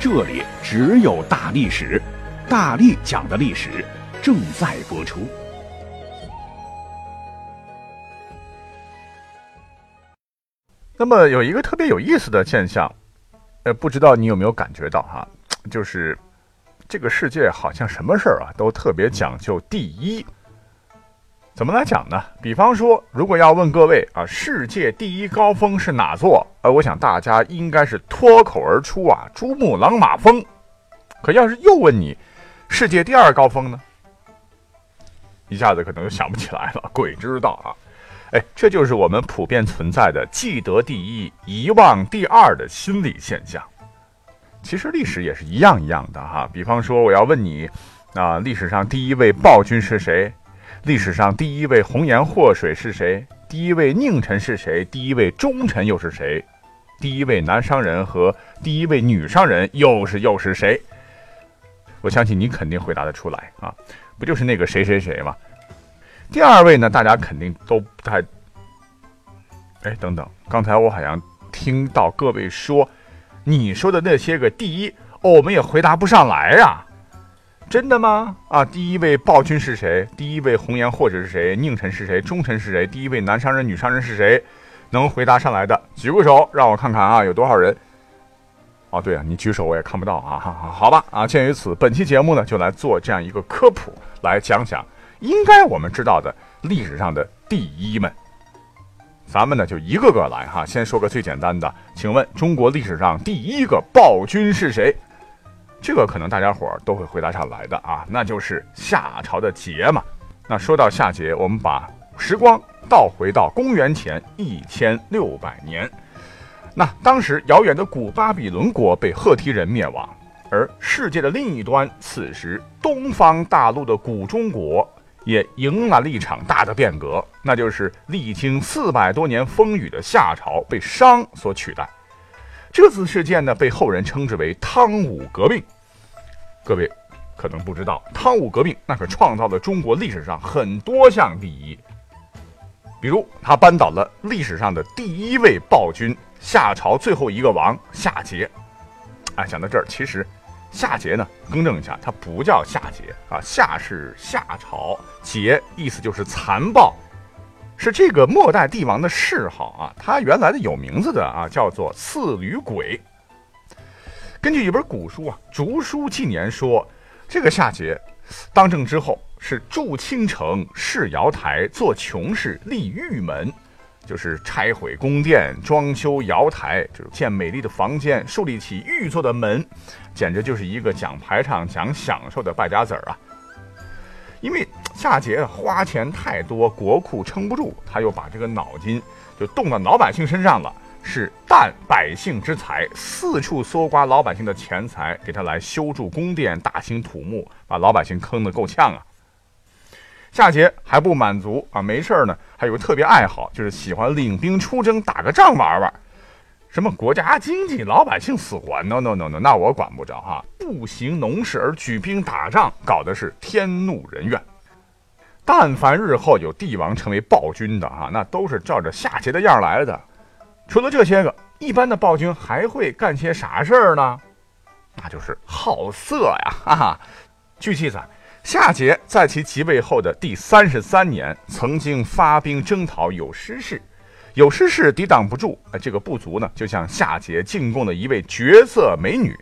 这里只有大历史，大力讲的历史正在播出。那么有一个特别有意思的现象，呃，不知道你有没有感觉到哈，就是这个世界好像什么事儿啊都特别讲究第一。怎么来讲呢？比方说，如果要问各位啊，世界第一高峰是哪座？呃，我想大家应该是脱口而出啊，珠穆朗玛峰。可要是又问你，世界第二高峰呢？一下子可能就想不起来了，鬼知道啊！哎，这就是我们普遍存在的记得第一、遗忘第二的心理现象。其实历史也是一样一样的哈。比方说，我要问你，啊，历史上第一位暴君是谁？历史上第一位红颜祸水是谁？第一位佞臣是谁？第一位忠臣又是谁？第一位男商人和第一位女商人又是又是谁？我相信你肯定回答得出来啊，不就是那个谁谁谁吗？第二位呢，大家肯定都不太……哎，等等，刚才我好像听到各位说，你说的那些个第一，哦，我们也回答不上来呀。真的吗？啊，第一位暴君是谁？第一位红颜祸水是谁？佞臣是谁？忠臣是谁？第一位男商人、女商人是谁？能回答上来的，举个手，让我看看啊，有多少人？哦，对啊，你举手我也看不到啊。好好吧，啊，鉴于此，本期节目呢，就来做这样一个科普，来讲讲应该我们知道的历史上的第一们。咱们呢，就一个个来哈。先说个最简单的，请问中国历史上第一个暴君是谁？这个可能大家伙儿都会回答上来的啊，那就是夏朝的桀嘛。那说到夏桀，我们把时光倒回到公元前一千六百年。那当时遥远的古巴比伦国被赫梯人灭亡，而世界的另一端，此时东方大陆的古中国也迎来了一场大的变革，那就是历经四百多年风雨的夏朝被商所取代。这次事件呢，被后人称之为汤武革命。各位可能不知道，汤武革命那可创造了中国历史上很多项第一。比如，他扳倒了历史上的第一位暴君夏朝最后一个王夏桀。哎，讲到这儿，其实夏桀呢，更正一下，他不叫夏桀啊，夏是夏朝，桀意思就是残暴。是这个末代帝王的谥号啊，他原来的有名字的啊，叫做刺吕鬼。根据一本古书啊，《竹书纪年》说，这个夏桀当政之后是筑青城、饰瑶台、做琼室、立玉门，就是拆毁宫殿、装修瑶台，就是建美丽的房间、树立起玉做的门，简直就是一个讲排场、讲享受的败家子儿啊。因为夏桀花钱太多，国库撑不住，他又把这个脑筋就动到老百姓身上了，是啖百姓之财，四处搜刮老百姓的钱财，给他来修筑宫殿、大兴土木，把老百姓坑得够呛啊。夏桀还不满足啊，没事呢，还有个特别爱好，就是喜欢领兵出征，打个仗玩玩。什么国家经济、老百姓死活？no no no no，那我管不着哈。不行农事而举兵打仗，搞的是天怒人怨。但凡日后有帝王成为暴君的哈，那都是照着夏桀的样来的。除了这些个，一般的暴君还会干些啥事儿呢？那就是好色呀！哈哈。据记载，夏桀在其即位后的第三十三年，曾经发兵征讨有失氏。有时是抵挡不住，哎，这个部族呢，就向夏桀进贡了一位绝色美女，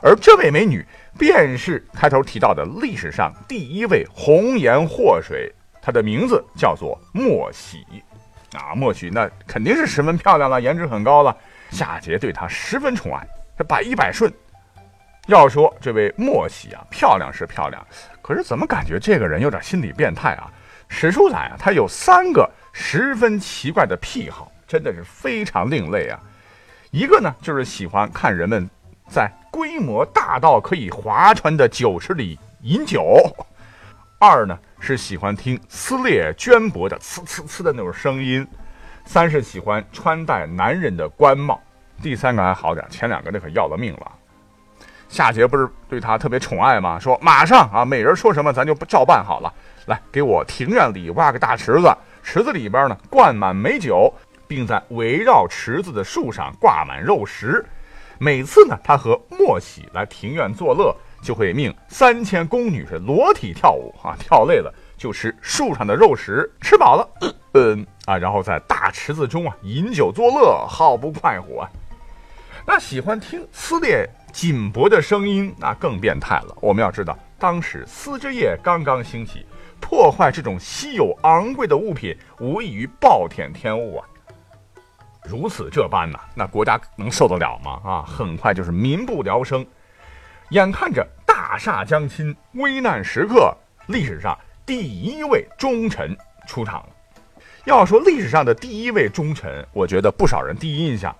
而这位美女便是开头提到的历史上第一位红颜祸水，她的名字叫做莫喜。啊，莫喜那肯定是十分漂亮了，颜值很高了。夏桀对她十分宠爱，他百依百顺。要说这位莫喜啊，漂亮是漂亮，可是怎么感觉这个人有点心理变态啊？史书载啊，他有三个。十分奇怪的癖好，真的是非常另类啊！一个呢，就是喜欢看人们在规模大到可以划船的酒池里饮酒；二呢是喜欢听撕裂绢帛的呲呲呲的那种声音；三是喜欢穿戴男人的官帽；第三个还好点，前两个那可要了命了。夏桀不是对他特别宠爱吗？说马上啊，美人说什么咱就照办好了。来，给我庭院里挖个大池子，池子里边呢灌满美酒，并在围绕池子的树上挂满肉食。每次呢，他和莫喜来庭院作乐，就会命三千宫女是裸体跳舞啊，跳累了就吃树上的肉食，吃饱了，嗯啊，然后在大池子中啊饮酒作乐，好不快活啊。那喜欢听撕裂锦帛的声音，那更变态了。我们要知道，当时丝织业刚刚兴起，破坏这种稀有昂贵的物品，无异于暴殄天物啊。如此这般呐，那国家能受得了吗？啊，很快就是民不聊生。眼看着大厦将倾，危难时刻，历史上第一位忠臣出场了。要说历史上的第一位忠臣，我觉得不少人第一印象，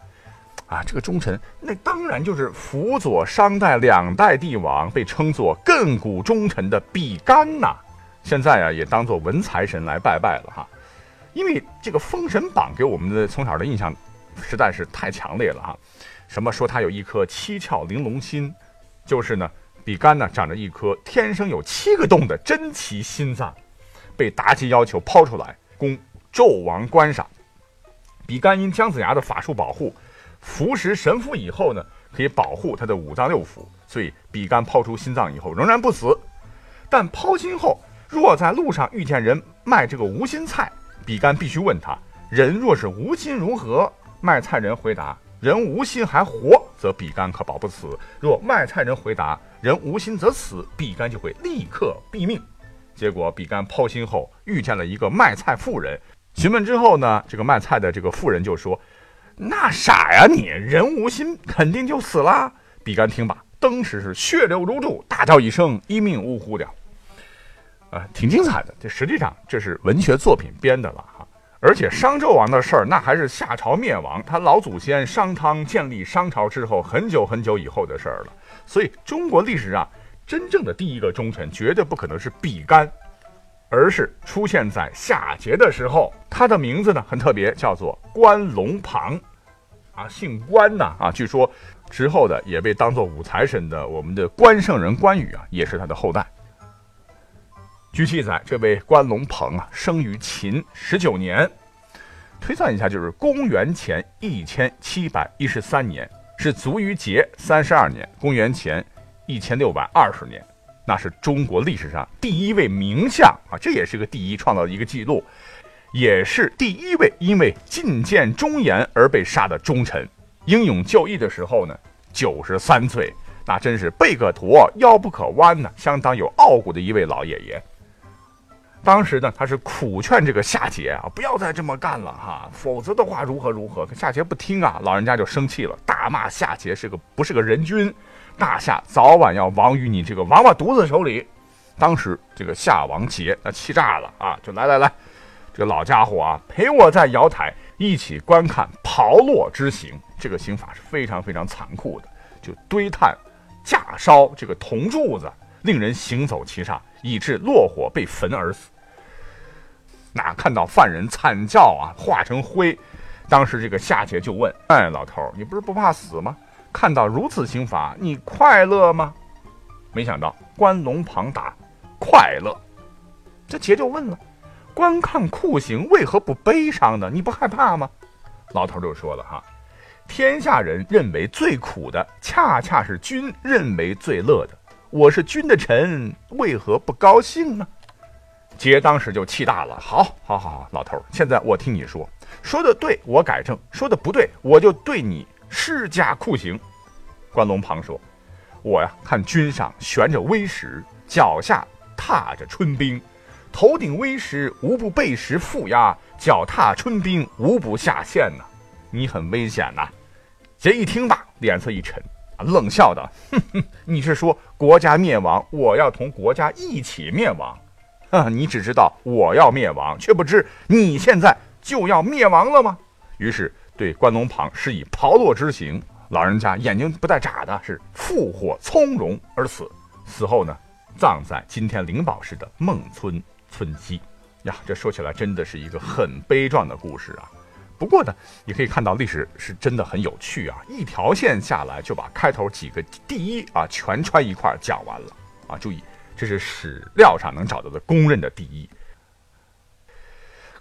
啊，这个忠臣那当然就是辅佐商代两代帝王，被称作亘古忠臣的比干呐。现在啊，也当做文财神来拜拜了哈。因为这个《封神榜》给我们的从小的印象实在是太强烈了哈，什么说他有一颗七窍玲珑心，就是呢，比干呢长着一颗天生有七个洞的珍奇心脏，被妲己要求抛出来供纣王观赏。比干因姜子牙的法术保护，服食神符以后呢，可以保护他的五脏六腑，所以比干抛出心脏以后仍然不死。但抛心后，若在路上遇见人卖这个无心菜，比干必须问他：人若是无心如何？卖菜人回答：人无心还活，则比干可保不死；若卖菜人回答人无心则死，比干就会立刻毙命。结果比干抛心后遇见了一个卖菜妇人，询问之后呢，这个卖菜的这个妇人就说：“那傻呀你，人无心肯定就死了。”比干听罢，当时是血流如注，大叫一声：“一命呜呼了！”挺精彩的。这实际上这是文学作品编的了哈。而且商纣王的事儿，那还是夏朝灭亡，他老祖先商汤建立商朝之后很久很久以后的事儿了。所以中国历史上真正的第一个忠臣，绝对不可能是比干，而是出现在夏桀的时候。他的名字呢很特别，叫做关龙庞，啊，姓关呐啊。据说之后的也被当做五财神的我们的关圣人关羽啊，也是他的后代。据记载，这位关龙鹏啊，生于秦十九年，推算一下就是公元前一千七百一十三年，是卒于节三十二年，公元前一千六百二十年，那是中国历史上第一位名相啊，这也是个第一，创造的一个记录，也是第一位因为进谏忠言而被杀的忠臣。英勇就义的时候呢，九十三岁，那真是背可驼，腰不可弯呢，相当有傲骨的一位老爷爷。当时呢，他是苦劝这个夏桀啊，不要再这么干了哈，否则的话如何如何。可夏桀不听啊，老人家就生气了，大骂夏桀是个不是个人君，大夏早晚要亡于你这个王八犊子手里。当时这个夏王桀那气炸了啊，就来来来，这个老家伙啊，陪我在瑶台一起观看炮烙之刑。这个刑法是非常非常残酷的，就堆炭、架烧这个铜柱子，令人行走其上，以致落火被焚而死。那看到犯人惨叫啊，化成灰，当时这个夏桀就问：“哎，老头，你不是不怕死吗？看到如此刑罚，你快乐吗？”没想到关龙庞答：“快乐。”这桀就问了：“观看酷刑为何不悲伤呢？你不害怕吗？”老头就说了：“哈，天下人认为最苦的，恰恰是君认为最乐的。我是君的臣，为何不高兴呢？”杰当时就气大了，好，好，好，好，老头，现在我听你说，说的对，我改正；说的不对，我就对你施加酷刑。关龙庞说：“我呀，看君上悬着威石，脚下踏着春兵，头顶威石无不背石负压，脚踏春兵无不下陷呐，你很危险呐。”杰一听罢，脸色一沉，冷笑道：“哼哼，你是说国家灭亡，我要同国家一起灭亡？”啊！你只知道我要灭亡，却不知你现在就要灭亡了吗？于是对关龙旁施以炮烙之刑，老人家眼睛不带眨的，是复活从容而死。死后呢，葬在今天灵宝市的孟村村西。呀，这说起来真的是一个很悲壮的故事啊。不过呢，你可以看到历史是真的很有趣啊，一条线下来就把开头几个第一啊全穿一块讲完了啊。注意，这是史料上能找到的公认的第一。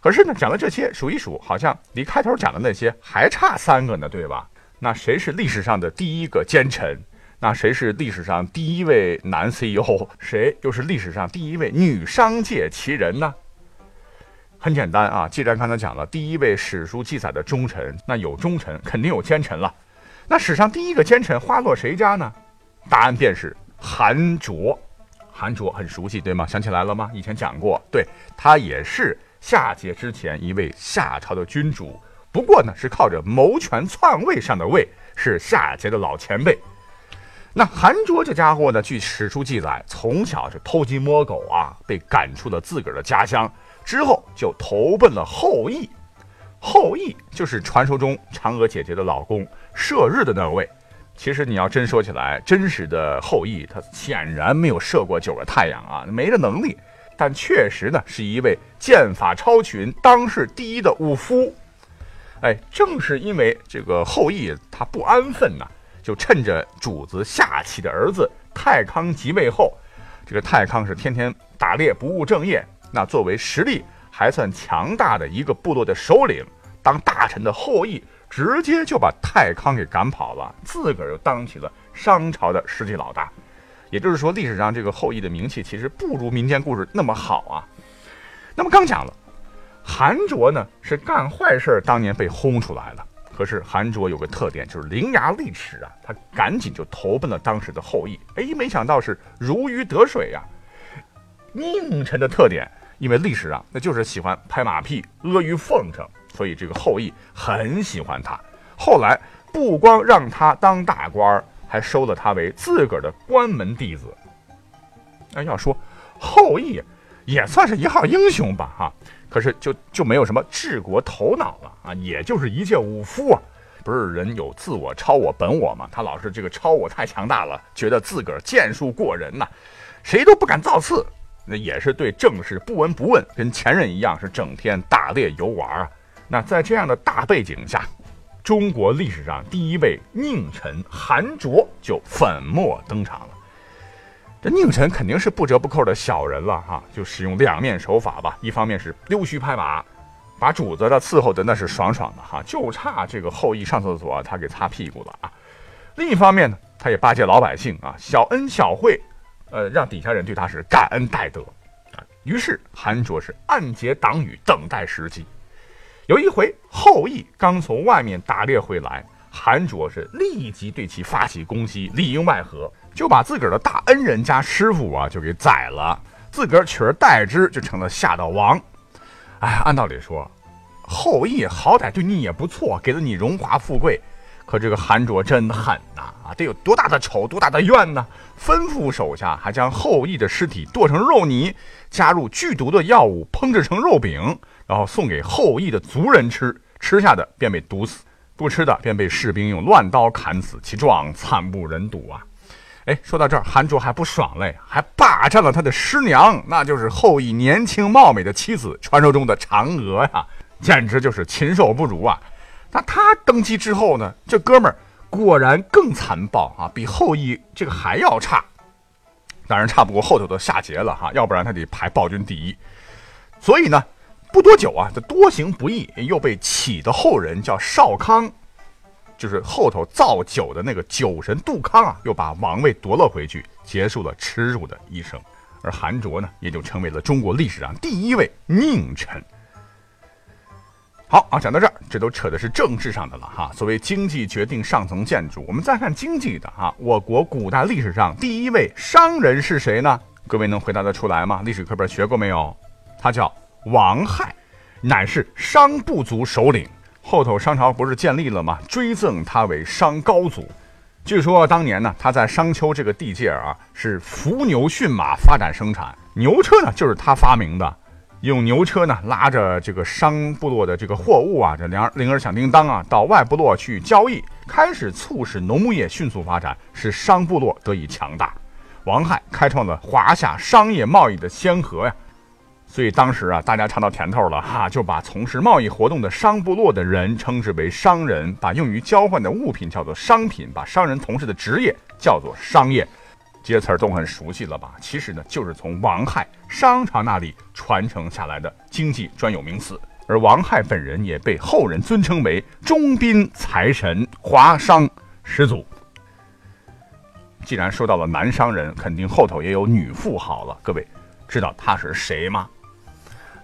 可是呢，讲了这些，数一数，好像离开头讲的那些还差三个呢，对吧？那谁是历史上的第一个奸臣？那谁是历史上第一位男 CEO？谁又是历史上第一位女商界奇人呢？很简单啊，既然刚才讲了第一位史书记载的忠臣，那有忠臣肯定有奸臣了。那史上第一个奸臣花落谁家呢？答案便是韩卓。韩卓很熟悉，对吗？想起来了吗？以前讲过，对他也是夏桀之前一位夏朝的君主，不过呢是靠着谋权篡位上的位，是夏桀的老前辈。那韩卓这家伙呢，据史书记载，从小是偷鸡摸狗啊，被赶出了自个儿的家乡，之后就投奔了后羿。后羿就是传说中嫦娥姐姐的老公射日的那位。其实你要真说起来，真实的后羿他显然没有射过九个太阳啊，没这能力。但确实呢，是一位剑法超群、当世第一的武夫。哎，正是因为这个后羿他不安分呐，就趁着主子夏启的儿子太康即位后，这个太康是天天打猎不务正业，那作为实力还算强大的一个部落的首领，当大臣的后羿。直接就把太康给赶跑了，自个儿又当起了商朝的实际老大。也就是说，历史上这个后羿的名气其实不如民间故事那么好啊。那么刚讲了，韩卓呢是干坏事当年被轰出来了。可是韩卓有个特点，就是伶牙俐齿啊，他赶紧就投奔了当时的后羿。哎，没想到是如鱼得水呀。佞臣的特点，因为历史上那就是喜欢拍马屁、阿谀奉承。所以这个后羿很喜欢他，后来不光让他当大官儿，还收了他为自个儿的关门弟子。那要说后羿也算是一号英雄吧，哈，可是就就没有什么治国头脑了啊，也就是一介武夫啊。不是人有自我、超我、本我吗？他老是这个超我太强大了，觉得自个儿剑术过人呐，谁都不敢造次。那也是对政事不闻不问，跟前任一样，是整天打猎游玩啊。那在这样的大背景下，中国历史上第一位佞臣韩卓就粉墨登场了。这佞臣肯定是不折不扣的小人了哈，就使用两面手法吧。一方面是溜须拍马，把主子的伺候的那是爽爽的哈，就差这个后羿上厕所他给擦屁股了啊。另一方面呢，他也巴结老百姓啊，小恩小惠，呃，让底下人对他是感恩戴德啊。于是韩卓是暗结党羽，等待时机。有一回，后羿刚从外面打猎回来，韩卓是立即对其发起攻击，里应外合，就把自个儿的大恩人家师傅啊就给宰了，自个儿取而代之，就成了夏道王。哎，按道理说，后羿好歹对你也不错，给了你荣华富贵，可这个韩卓真狠呐！啊，得有多大的仇，多大的怨呢？吩咐手下还将后羿的尸体剁成肉泥，加入剧毒的药物，烹制成肉饼。然后送给后羿的族人吃，吃下的便被毒死，不吃的便被士兵用乱刀砍死，其状惨不忍睹啊！哎，说到这儿，韩卓还不爽嘞，还霸占了他的师娘，那就是后羿年轻貌美的妻子，传说中的嫦娥呀，简直就是禽兽不如啊！那他登基之后呢，这哥们儿果然更残暴啊，比后羿这个还要差，当然差不过后头的夏桀了哈，要不然他得排暴君第一，所以呢。不多久啊，这多行不义，又被启的后人叫少康，就是后头造酒的那个酒神杜康啊，又把王位夺了回去，结束了耻辱的一生。而韩卓呢，也就成为了中国历史上第一位佞臣。好啊，讲到这儿，这都扯的是政治上的了哈。所谓经济决定上层建筑，我们再看经济的哈。我国古代历史上第一位商人是谁呢？各位能回答得出来吗？历史课本学过没有？他叫。王亥，乃是商部族首领。后头商朝不是建立了吗？追赠他为商高祖。据说当年呢，他在商丘这个地界啊，是伏牛驯马，发展生产。牛车呢，就是他发明的。用牛车呢，拉着这个商部落的这个货物啊，这铃铃儿响叮当啊，到外部落去交易，开始促使农牧业迅速发展，使商部落得以强大。王亥开创了华夏商业贸易的先河呀。所以当时啊，大家尝到甜头了哈，就把从事贸易活动的商部落的人称之为商人，把用于交换的物品叫做商品，把商人从事的职业叫做商业。这些词儿都很熟悉了吧？其实呢，就是从王亥商朝那里传承下来的经济专有名词。而王亥本人也被后人尊称为中宾财神、华商始祖。既然说到了男商人，肯定后头也有女富豪了。各位知道他是谁吗？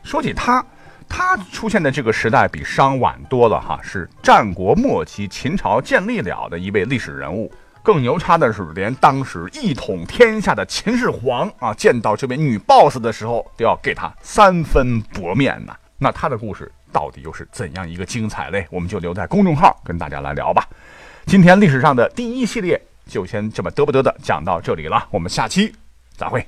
说起他，他出现的这个时代比商晚多了哈，是战国末期秦朝建立了的一位历史人物。更牛叉的是，连当时一统天下的秦始皇啊，见到这位女 boss 的时候，都要给他三分薄面呢。那他的故事到底又是怎样一个精彩嘞？我们就留在公众号跟大家来聊吧。今天历史上的第一系列就先这么嘚不嘚的讲到这里了，我们下期再会。